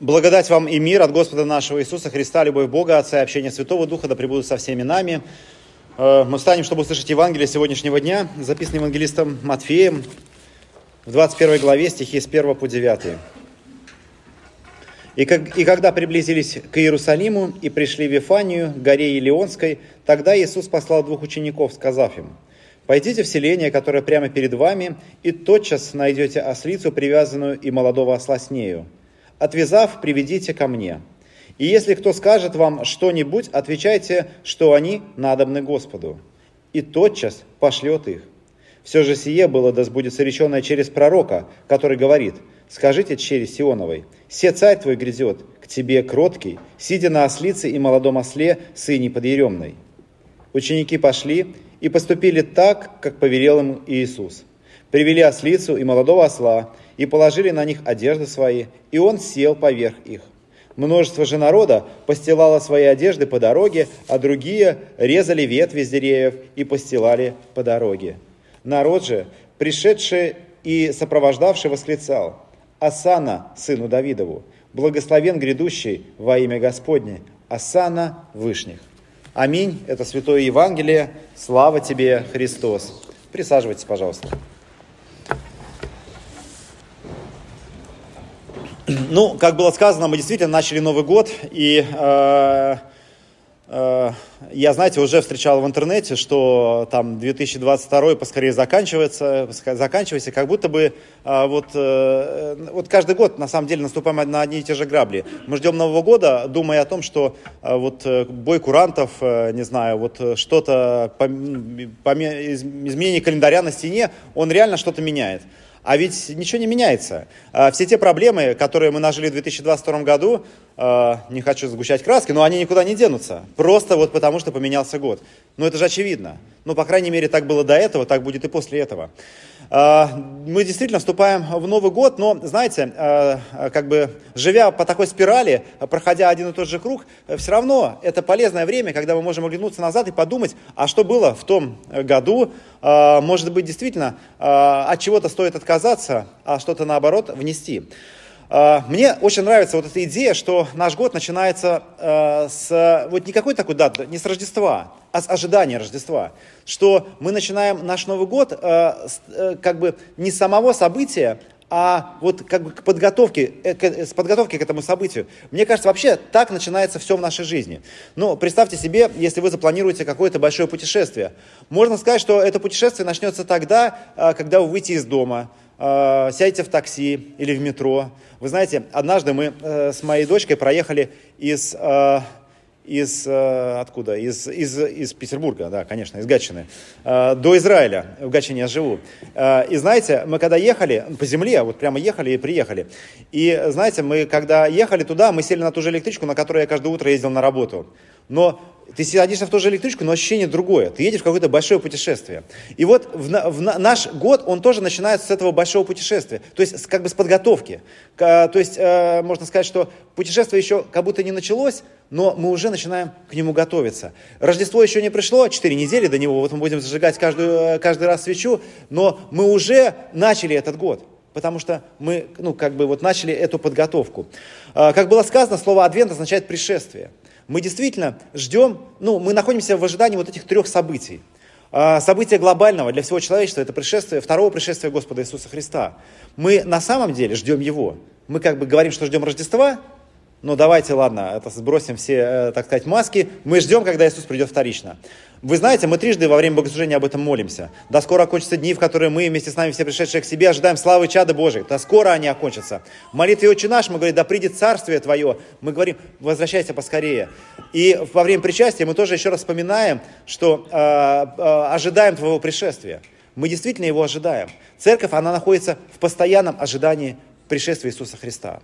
Благодать вам и мир от Господа нашего Иисуса Христа, любовь Бога, Отца и общение Святого Духа да пребудут со всеми нами. Э, мы встанем, чтобы услышать Евангелие сегодняшнего дня, записанное евангелистом Матфеем в 21 главе, стихи с 1 по 9. И, как, и когда приблизились к Иерусалиму и пришли в Вифанию, горе Илионской, тогда Иисус послал двух учеников, сказав им, «Пойдите в селение, которое прямо перед вами, и тотчас найдете ослицу, привязанную и молодого осла с нею, отвязав, приведите ко мне. И если кто скажет вам что-нибудь, отвечайте, что они надобны Господу. И тотчас пошлет их. Все же сие было да сбудется реченное через пророка, который говорит, скажите через Сионовой, «Се царь твой грядет, к тебе кроткий, сидя на ослице и молодом осле, сыне подъеремной». Ученики пошли и поступили так, как повелел им Иисус. Привели ослицу и молодого осла, и положили на них одежды свои, и он сел поверх их. Множество же народа постилало свои одежды по дороге, а другие резали ветви с деревьев и постилали по дороге. Народ же, пришедший и сопровождавший, восклицал, «Асана, сыну Давидову, благословен грядущий во имя Господне, Асана Вышних». Аминь. Это Святое Евангелие. Слава тебе, Христос. Присаживайтесь, пожалуйста. Ну, как было сказано, мы действительно начали Новый год, и э, э, я, знаете, уже встречал в интернете, что там 2022 поскорее заканчивается, заканчивается, как будто бы э, вот, э, вот каждый год на самом деле наступаем на одни и те же грабли. Мы ждем Нового года, думая о том, что э, вот э, бой курантов, э, не знаю, вот что-то, изменение календаря на стене, он реально что-то меняет. А ведь ничего не меняется. А, все те проблемы, которые мы нажили в 2022 году, не хочу сгущать краски, но они никуда не денутся. Просто вот потому, что поменялся год. Ну это же очевидно. Ну, по крайней мере, так было до этого, так будет и после этого. А, мы действительно вступаем в Новый год, но, знаете, как бы живя по такой спирали, проходя один и тот же круг, все равно это полезное время, когда мы можем оглянуться назад и подумать, а что было в том году, может быть, действительно, от чего-то стоит отказаться, а что-то наоборот внести. А, мне очень нравится вот эта идея, что наш год начинается а, с вот не какой такой даты, не с Рождества, а с ожидания Рождества. Что мы начинаем наш Новый год а, э, как бы не с самого события, а вот как бы к подготовке, э, с подготовки к этому событию. Мне кажется, вообще так начинается все в нашей жизни. Но представьте себе, если вы запланируете какое-то большое путешествие. Можно сказать, что это путешествие начнется тогда, когда вы выйдете из дома, э, сядете в такси или в метро. Вы знаете, однажды мы э, с моей дочкой проехали из, э, из э, откуда? Из, из, из Петербурга, да, конечно, из Гатчины, э, до Израиля. В Гатчине я живу. Э, и знаете, мы когда ехали по земле, вот прямо ехали и приехали. И знаете, мы когда ехали туда, мы сели на ту же электричку, на которой я каждое утро ездил на работу. Но ты садишься в ту же электричку, но ощущение другое. Ты едешь в какое-то большое путешествие. И вот в, в наш год, он тоже начинается с этого большого путешествия. То есть как бы с подготовки. То есть можно сказать, что путешествие еще как будто не началось, но мы уже начинаем к нему готовиться. Рождество еще не пришло, 4 недели до него, вот мы будем зажигать каждую, э, каждый раз свечу, но мы уже начали этот год. Потому что мы, ну, как бы вот начали эту подготовку. Э, как было сказано, слово «адвент» означает «пришествие» мы действительно ждем, ну, мы находимся в ожидании вот этих трех событий. А, события глобального для всего человечества – это пришествие, второго пришествия Господа Иисуса Христа. Мы на самом деле ждем Его. Мы как бы говорим, что ждем Рождества, но давайте, ладно, это сбросим все, э, так сказать, маски. Мы ждем, когда Иисус придет вторично. Вы знаете, мы трижды во время богослужения об этом молимся. Да скоро окончатся дни, в которые мы вместе с нами все пришедшие к себе ожидаем славы чада Божьей. Да скоро они окончатся. В молитве «Отче наш» мы говорим, да придет царствие Твое. Мы говорим, возвращайся поскорее. И во время причастия мы тоже еще раз вспоминаем, что э, э, ожидаем Твоего пришествия. Мы действительно его ожидаем. Церковь, она находится в постоянном ожидании пришествия Иисуса Христа.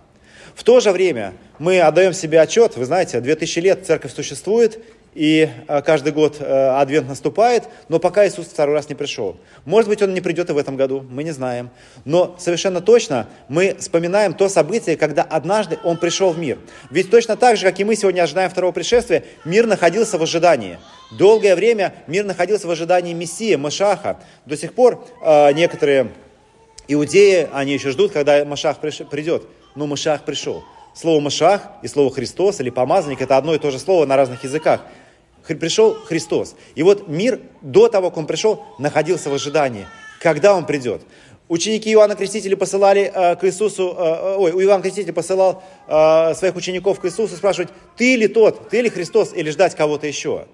В то же время мы отдаем себе отчет, вы знаете, 2000 лет церковь существует, и э, каждый год э, Адвент наступает, но пока Иисус второй раз не пришел. Может быть, Он не придет и в этом году, мы не знаем. Но совершенно точно мы вспоминаем то событие, когда однажды Он пришел в мир. Ведь точно так же, как и мы сегодня ожидаем второго пришествия, мир находился в ожидании. Долгое время мир находился в ожидании Мессии, Машаха. До сих пор э, некоторые иудеи, они еще ждут, когда Машах придет. Но Машах пришел. Слово «машах» и слово «Христос» или «помазанник» – это одно и то же слово на разных языках. Пришел Христос. И вот мир до того, как он пришел, находился в ожидании. Когда он придет? Ученики Иоанна Крестителя посылали э, к Иисусу, э, э ой, Иоанн Креститель посылал э, своих учеников к Иисусу спрашивать, ты ли тот, ты ли Христос, или ждать кого-то еще?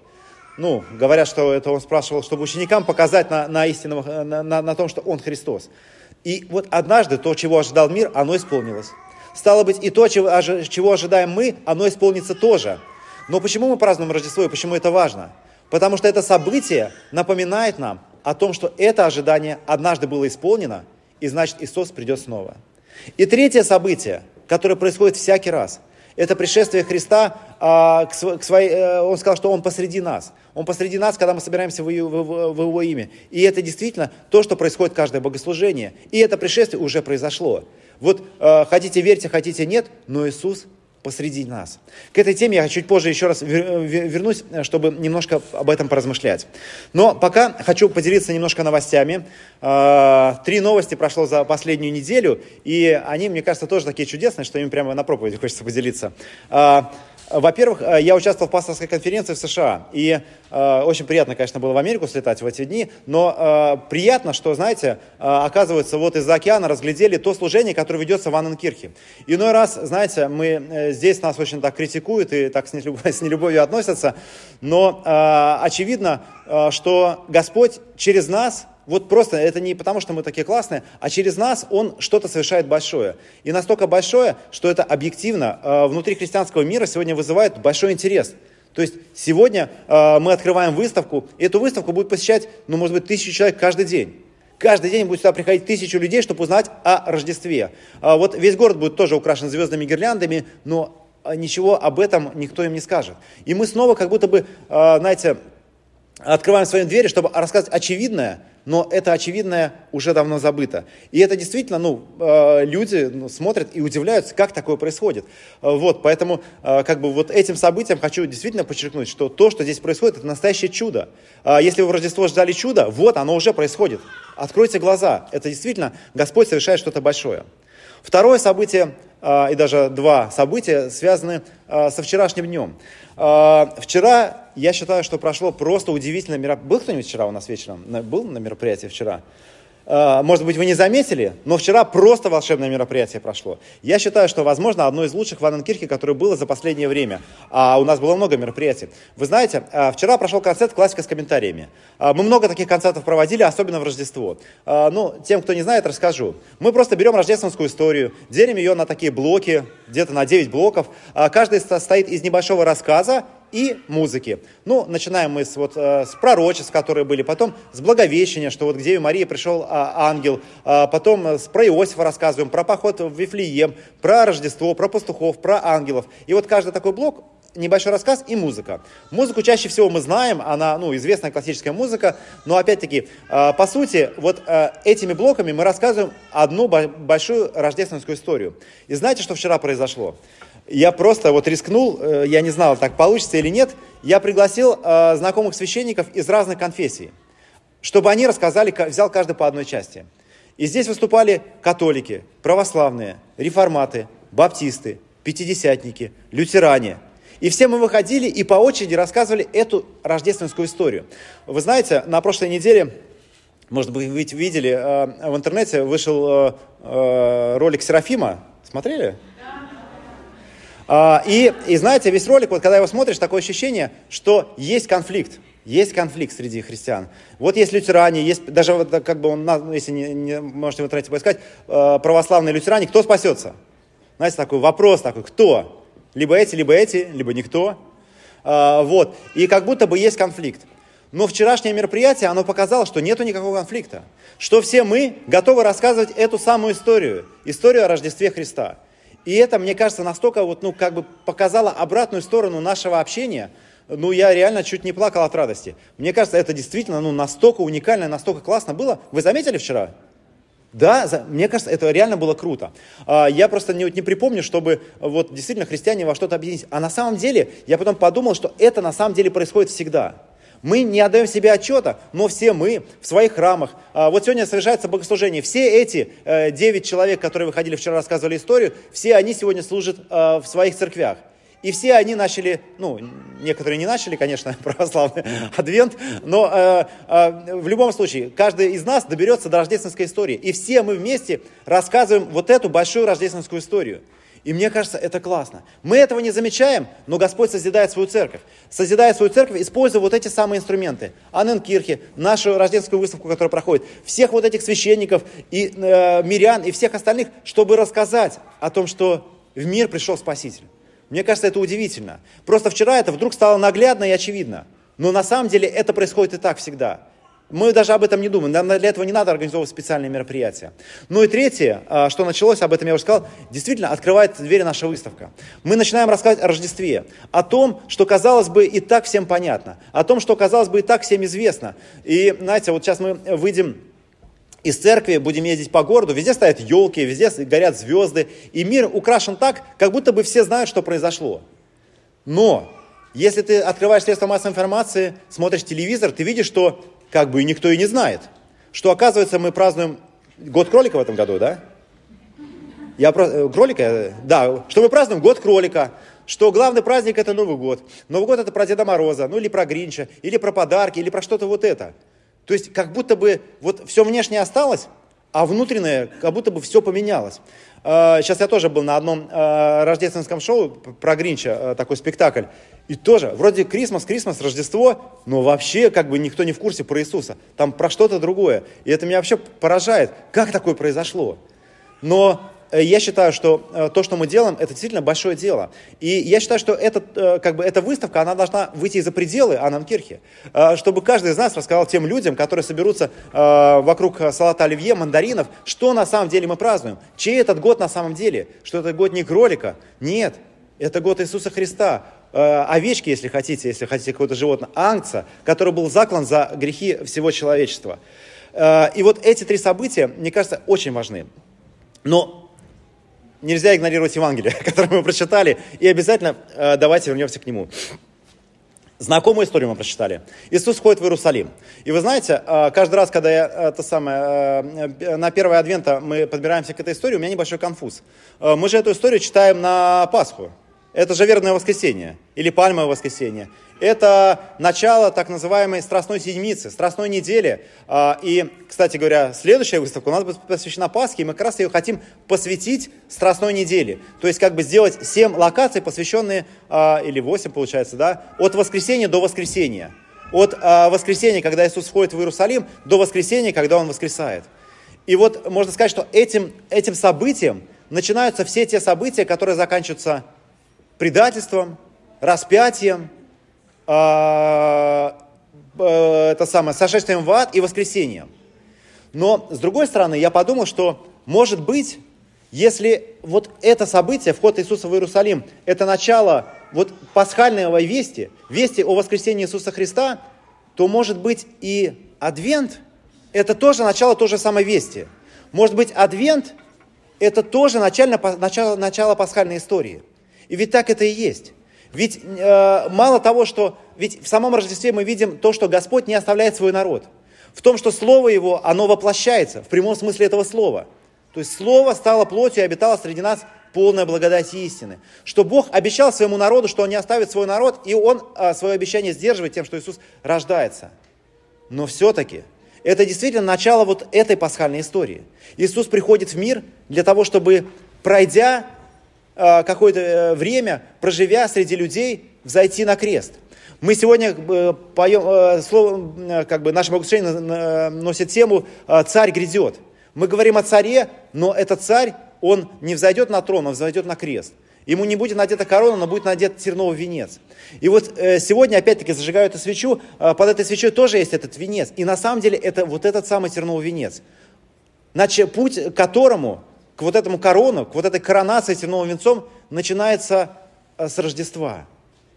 Ну, говорят, что это он спрашивал, чтобы ученикам показать на, на истинном, э, на, на, на том, что он Христос. И вот однажды то, чего ожидал мир, оно исполнилось. Стало быть, и то, чего ожидаем мы, оно исполнится тоже. Но почему мы празднуем Рождество и почему это важно? Потому что это событие напоминает нам о том, что это ожидание однажды было исполнено, и значит Иисус придет снова. И третье событие, которое происходит всякий раз, это пришествие Христа а, к, своей, э, он сказал, что Он посреди нас. Он посреди нас, когда мы собираемся в, в, в Его имя. И это действительно то, что происходит каждое богослужение. И это пришествие уже произошло. Вот э, хотите верьте, хотите нет, но Иисус посреди нас. К этой теме я чуть позже еще раз вернусь, чтобы немножко об этом поразмышлять. Но пока хочу поделиться немножко новостями. А, три новости прошло за последнюю неделю, и они, мне кажется, тоже такие чудесные, что им прямо на проповеди хочется поделиться. Во-первых, э, я участвовал в пасторской конференции в США, и э, очень приятно, конечно, было в Америку слетать в эти дни, но э, приятно, что, знаете, э, оказывается, вот из-за океана разглядели то служение, которое ведется в Анненкирхе. Иной раз, знаете, мы э, здесь нас очень так критикуют и так с, нелюб... с нелюбовью относятся, но э, очевидно, э, что Господь через нас вот просто это не потому, что мы такие классные, а через нас он что-то совершает большое. И настолько большое, что это объективно э, внутри христианского мира сегодня вызывает большой интерес. То есть сегодня э, мы открываем выставку, и эту выставку будет посещать, ну, может быть, тысячу человек каждый день. Каждый день будет сюда приходить тысячу людей, чтобы узнать о Рождестве. А вот весь город будет тоже украшен звездными гирляндами, но ничего об этом никто им не скажет. И мы снова как будто бы, э, знаете, открываем свои двери, чтобы рассказать очевидное, но это очевидное уже давно забыто. И это действительно, ну, э, люди ну, смотрят и удивляются, как такое происходит. Э, вот, поэтому, э, как бы, вот этим событием хочу действительно подчеркнуть, что то, что здесь происходит, это настоящее чудо. Если вы в Рождество ждали чудо, вот оно уже происходит. Откройте глаза. Это действительно Господь совершает что-то большое. Второе событие, и даже два события, связаны со вчерашним днем. Вчера я считаю, что прошло просто удивительно мероприятие. Был кто-нибудь вчера у нас вечером? Был на мероприятии вчера? А, может быть, вы не заметили, но вчера просто волшебное мероприятие прошло. Я считаю, что, возможно, одно из лучших в Анненкирхе, которое было за последнее время. А у нас было много мероприятий. Вы знаете, а, вчера прошел концерт «Классика с комментариями». А, мы много таких концертов проводили, особенно в Рождество. Ну, тем, кто не знает, расскажу. Мы просто берем рождественскую историю, делим ее на такие блоки, где-то на 9 блоков. Каждый состоит из небольшого рассказа и музыки. Ну, начинаем мы с, вот, э, с пророчеств, которые были, потом с благовещения, что вот к Деве Марии пришел а, ангел, а, потом э, с, про Иосифа рассказываем, про поход в Вифлеем, про Рождество, про пастухов, про ангелов. И вот каждый такой блок небольшой рассказ и музыка. Музыку чаще всего мы знаем, она, ну, известная классическая музыка, но опять-таки, э, по сути, вот этими блоками мы рассказываем одну большую рождественскую историю. И знаете, что вчера произошло? Я просто вот рискнул, э, я не знал, так получится или нет, я пригласил э, знакомых священников из разных конфессий, чтобы они рассказали, взял каждый по одной части. И здесь выступали католики, православные, реформаты, баптисты, пятидесятники, лютеране. И все мы выходили и по очереди рассказывали эту рождественскую историю. Вы знаете, на прошлой неделе, может быть, вы видели, э, в интернете вышел ролик Серафима. Смотрели? А, и, и знаете, весь ролик, вот когда его смотришь, такое ощущение, что есть конфликт. Есть конфликт среди христиан. Вот есть лютеране, есть даже вот как бы он, если не, не можете в интернете поискать, э, православные лютеране, кто спасется? Знаете, такой вопрос такой, кто? Либо эти, либо эти, либо никто. А, вот. И как будто бы есть конфликт. Но вчерашнее мероприятие, оно показало, что нету никакого конфликта. Что все мы готовы рассказывать эту самую историю. Историю о Рождестве Христа. И это, мне кажется, настолько вот, ну, как бы показало обратную сторону нашего общения, ну, я реально чуть не плакал от радости. Мне кажется, это действительно, ну, настолько уникально, настолько классно было. Вы заметили вчера? Да, за, мне кажется, это реально было круто. А, я просто не, не припомню, чтобы вот действительно христиане во что-то объединить. А на самом деле, я потом подумал, что это на самом деле происходит всегда. Мы не отдаем себе отчета, но все мы в своих храмах. А, вот сегодня совершается богослужение. Все эти э, девять человек, которые выходили вчера, рассказывали историю, все они сегодня служат э, в своих церквях. И все они начали, ну, некоторые не начали, конечно, православный адвент, но э, э, в любом случае, каждый из нас доберется до рождественской истории. И все мы вместе рассказываем вот эту большую рождественскую историю. И мне кажется, это классно. Мы этого не замечаем, но Господь созидает свою церковь. Созидает свою церковь, используя вот эти самые инструменты. Анненкирхе, нашу рождественскую выставку, которая проходит, всех вот этих священников и э, мирян и всех остальных, чтобы рассказать о том, что в мир пришел Спаситель. Мне кажется, это удивительно. Просто вчера это вдруг стало наглядно и очевидно. Но на самом деле это происходит и так всегда. Мы даже об этом не думаем. Нам для этого не надо организовывать специальные мероприятия. Ну и третье, а, что началось, об этом я уже сказал, действительно открывает двери наша выставка. Мы начинаем рассказывать о Рождестве, о том, что, казалось бы, и так всем понятно, о том, что, казалось бы, и так всем известно. И, знаете, вот сейчас мы выйдем из церкви, будем ездить по городу, везде стоят елки, везде горят звезды, и мир украшен так, как будто бы все знают, что произошло. Но, если ты открываешь средства массовой информации, смотришь телевизор, ты видишь, что как бы и никто и не знает, что, оказывается, мы празднуем год кролика в этом году, да? Я про... Э, кролика? Э, да, что мы празднуем год кролика, что главный праздник это Новый год. Новый год это про Деда Мороза, ну или про Гринча, или про подарки, или про что-то вот это. То есть как будто бы вот все внешнее осталось, а внутреннее как будто бы все поменялось. Сейчас а, я тоже был на одном а, рождественском шоу про Гринча, такой спектакль. И тоже, вроде Крисмас, Крисмас, Рождество, но вообще как бы никто не в курсе про Иисуса. Там про что-то другое. И это меня вообще поражает, как такое произошло. Но Э, я считаю, что э, то, что мы делаем, это действительно большое дело. И я считаю, что этот, э, как бы, эта выставка, она должна выйти за пределы Ананкирхи, чтобы каждый из нас рассказал тем людям, которые соберутся вокруг салата оливье, мандаринов, что на самом деле мы празднуем. Чей этот год на самом деле? Что это год не кролика? Нет, это год Иисуса Христа, овечки, если хотите, если хотите какое-то животное, ангца, который был заклан за грехи всего человечества. И вот эти три события, мне кажется, очень важны. Но нельзя игнорировать Евангелие, которое мы прочитали, и обязательно э, давайте вернемся к нему. Знакомую историю мы прочитали. Иисус входит в Иерусалим. И вы знаете, э, каждый раз, когда я это самое, э, на первое адвента мы подбираемся к этой истории, у меня небольшой конфуз. Э, мы же эту историю читаем на Пасху. Это же верное воскресенье или пальмовое воскресенье. Это начало так называемой Страстной Седмицы, Страстной недели. А, и, кстати говоря, следующая выставка у нас будет посвящена Пасхе, и мы как раз ее хотим посвятить Страстной неделе. То есть как бы сделать 7 локаций, посвященные, а, или 8 получается, да, от воскресенья до воскресенья. От а, воскресенья, когда Иисус входит в Иерусалим, до воскресенья, когда Он воскресает. И вот можно сказать, что этим, этим событием начинаются все те события, которые заканчиваются предательством, распятием, а, это самое, сошествием в ад и воскресением. Но, с другой стороны, я подумал, что, может быть, если вот это событие, вход Иисуса в Иерусалим, это начало вот пасхального вести, вести о воскресении Иисуса Христа, то, может быть, и Адвент – это тоже начало той же самой вести. Может быть, Адвент – это тоже начало, начало, начало пасхальной истории. И ведь так это и есть. Ведь э, мало того, что ведь в самом Рождестве мы видим то, что Господь не оставляет свой народ. В том, что Слово Его, оно воплощается в прямом смысле этого слова. То есть Слово стало плотью и обитало среди нас полная благодать истины. Что Бог обещал своему народу, что Он не оставит свой народ, и Он э, свое обещание сдерживает тем, что Иисус рождается. Но все-таки это действительно начало вот этой пасхальной истории. Иисус приходит в мир для того, чтобы, пройдя какое-то э, время, проживя среди людей, взойти на крест. Мы сегодня э, поем, слово, как бы наше богослужение носит тему «Царь грядет». Мы говорим о царе, но этот царь, он не взойдет на трон, он взойдет на крест. Ему не будет надета корона, но будет надет терновый венец. И вот сегодня, опять-таки, зажигаю эту свечу, под этой свечой тоже есть этот венец. И на самом деле это вот этот самый терновый венец. Значит, путь к которому к вот этому корону, к вот этой коронации терновым венцом начинается э, с Рождества.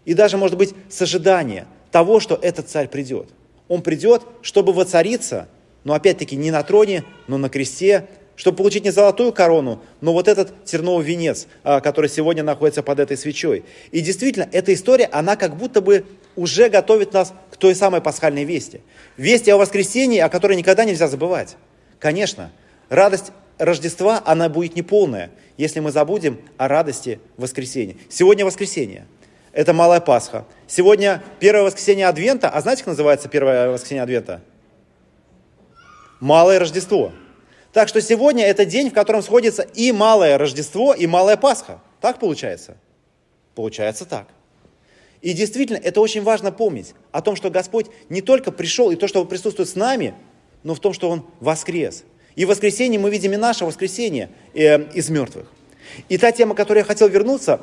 И даже, может быть, с ожидания того, что этот царь придет. Он придет, чтобы воцариться, но опять-таки не на троне, но на кресте, чтобы получить не золотую корону, но вот этот терновый венец, а, который сегодня находится под этой свечой. И действительно, эта история, она как будто бы уже готовит нас к той самой пасхальной вести. Вести о воскресении, о которой никогда нельзя забывать. Конечно, радость Рождества, она будет неполная, если мы забудем о радости воскресения. Сегодня воскресенье. Это Малая Пасха. Сегодня первое воскресенье Адвента. А знаете, как называется первое воскресенье Адвента? Малое Рождество. Так что сегодня это день, в котором сходится и Малое Рождество, и Малая Пасха. Так получается? Получается так. И действительно, это очень важно помнить о том, что Господь не только пришел и то, что Он присутствует с нами, но в том, что Он воскрес. И в воскресенье мы видим и наше воскресенье э, из мертвых. И та тема, к которой я хотел вернуться,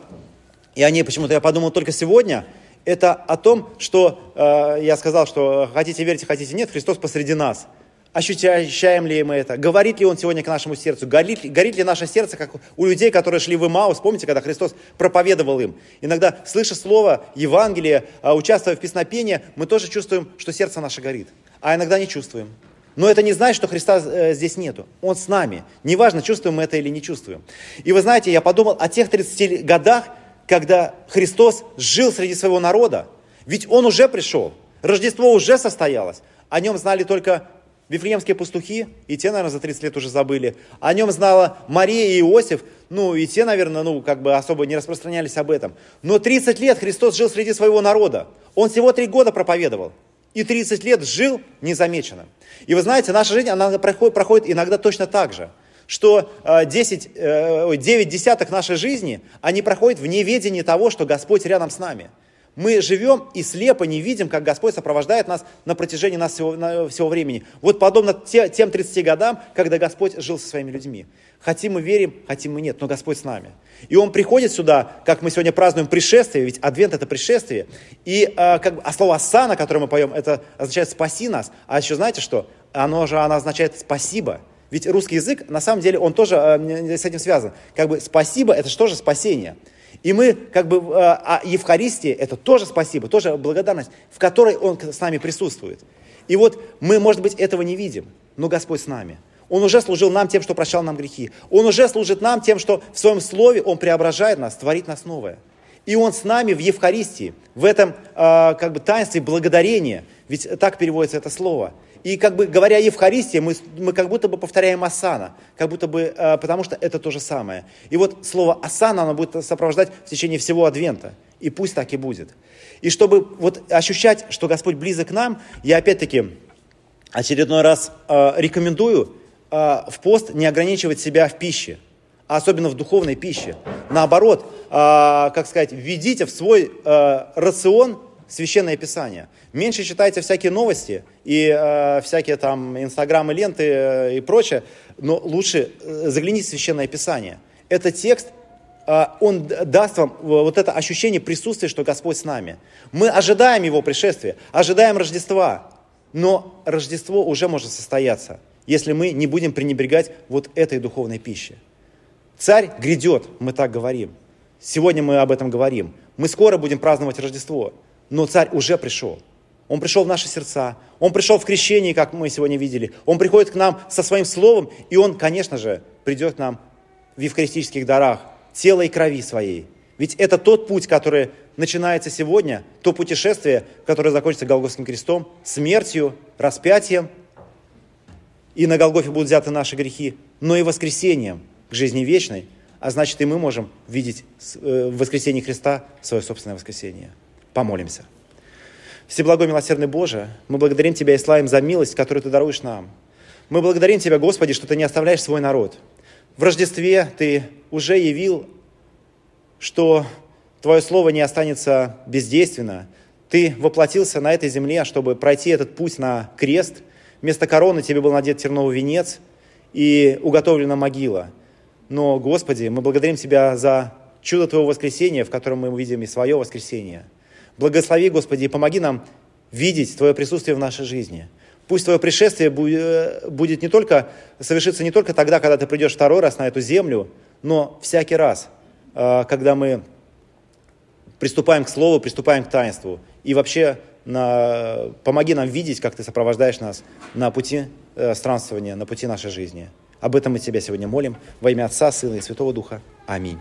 и о ней почему-то я подумал только сегодня, это о том, что э, я сказал, что хотите верьте, хотите нет, Христос посреди нас. Ощущаем ли мы это? Говорит ли Он сегодня к нашему сердцу? Горит, горит ли наше сердце, как у людей, которые шли в Имаус? Помните, когда Христос проповедовал им? Иногда, слыша слово Евангелие, а, участвуя в песнопении, мы тоже чувствуем, что сердце наше горит. А иногда не чувствуем. Но это не значит, что Христа э, здесь нету. Он с нами. Неважно, чувствуем мы это или не чувствуем. И вы знаете, я подумал о тех 30 годах, когда Христос жил среди своего народа. Ведь Он уже пришел. Рождество уже состоялось. О нем знали только Вифлеемские пастухи, и те, наверное, за 30 лет уже забыли. О нем знала Мария и Иосиф, ну, и те, наверное, ну, как бы особо не распространялись об этом. Но 30 лет Христос жил среди своего народа. Он всего три года проповедовал. И 30 лет жил незамеченным. И вы знаете, наша жизнь, она проходит, проходит иногда точно так же. Что 10, 9 десятых нашей жизни, они проходят в неведении того, что Господь рядом с нами – мы живем и слепо не видим, как Господь сопровождает нас на протяжении нас всего, на, всего времени. Вот подобно те, тем 30 годам, когда Господь жил со своими людьми. Хотим мы верим, хотим мы нет, но Господь с нами. И Он приходит сюда, как мы сегодня празднуем пришествие, ведь Адвент это пришествие. И э, как, а слово «асана», которое мы поем, это означает «спаси нас». А еще знаете что? Оно же оно означает «спасибо». Ведь русский язык, на самом деле, он тоже э, с этим связан. Как бы «спасибо» это же тоже спасение. И мы, как бы, а Евхаристия, это тоже спасибо, тоже благодарность, в которой Он с нами присутствует. И вот мы, может быть, этого не видим, но Господь с нами. Он уже служил нам тем, что прощал нам грехи. Он уже служит нам тем, что в своем слове Он преображает нас, творит нас новое. И Он с нами в Евхаристии, в этом э, как бы таинстве благодарения, ведь так переводится это слово – и как бы говоря Евхаристия, мы, мы как будто бы повторяем асана, как будто бы, э, потому что это то же самое. И вот слово асана, оно будет сопровождать в течение всего Адвента. И пусть так и будет. И чтобы вот ощущать, что Господь близок к нам, я опять-таки очередной раз э, рекомендую э, в пост не ограничивать себя в пище, а особенно в духовной пище. Наоборот, э, как сказать, введите в свой э, рацион Священное Писание. Меньше читайте всякие новости и э, всякие там инстаграмы, ленты э, и прочее, но лучше э, загляните в Священное Писание. Это текст, э, он даст вам вот это ощущение присутствия, что Господь с нами. Мы ожидаем Его пришествия, ожидаем Рождества, но Рождество уже может состояться, если мы не будем пренебрегать вот этой духовной пищей. Царь грядет, мы так говорим. Сегодня мы об этом говорим. Мы скоро будем праздновать Рождество но царь уже пришел. Он пришел в наши сердца, он пришел в крещении, как мы сегодня видели. Он приходит к нам со своим словом, и он, конечно же, придет к нам в евхаристических дарах, тела и крови своей. Ведь это тот путь, который начинается сегодня, то путешествие, которое закончится Голгофским крестом, смертью, распятием, и на Голгофе будут взяты наши грехи, но и воскресением к жизни вечной, а значит и мы можем видеть э, в воскресении Христа свое собственное воскресение. Помолимся. Всеблагой милосердный Боже, мы благодарим Тебя и славим за милость, которую Ты даруешь нам. Мы благодарим Тебя, Господи, что Ты не оставляешь свой народ. В Рождестве Ты уже явил, что Твое Слово не останется бездейственно. Ты воплотился на этой земле, чтобы пройти этот путь на крест. Вместо короны Тебе был надет терновый венец и уготовлена могила. Но, Господи, мы благодарим Тебя за чудо Твоего воскресения, в котором мы увидим и свое воскресение – Благослови, Господи, и помоги нам видеть Твое присутствие в нашей жизни. Пусть Твое пришествие будет не только, совершится не только тогда, когда Ты придешь второй раз на эту землю, но всякий раз, а, когда мы приступаем к Слову, приступаем к таинству. И вообще на, помоги нам видеть, как Ты сопровождаешь нас на пути э, странствования, на пути нашей жизни. Об этом мы Тебя сегодня молим во имя Отца, Сына и Святого Духа. Аминь.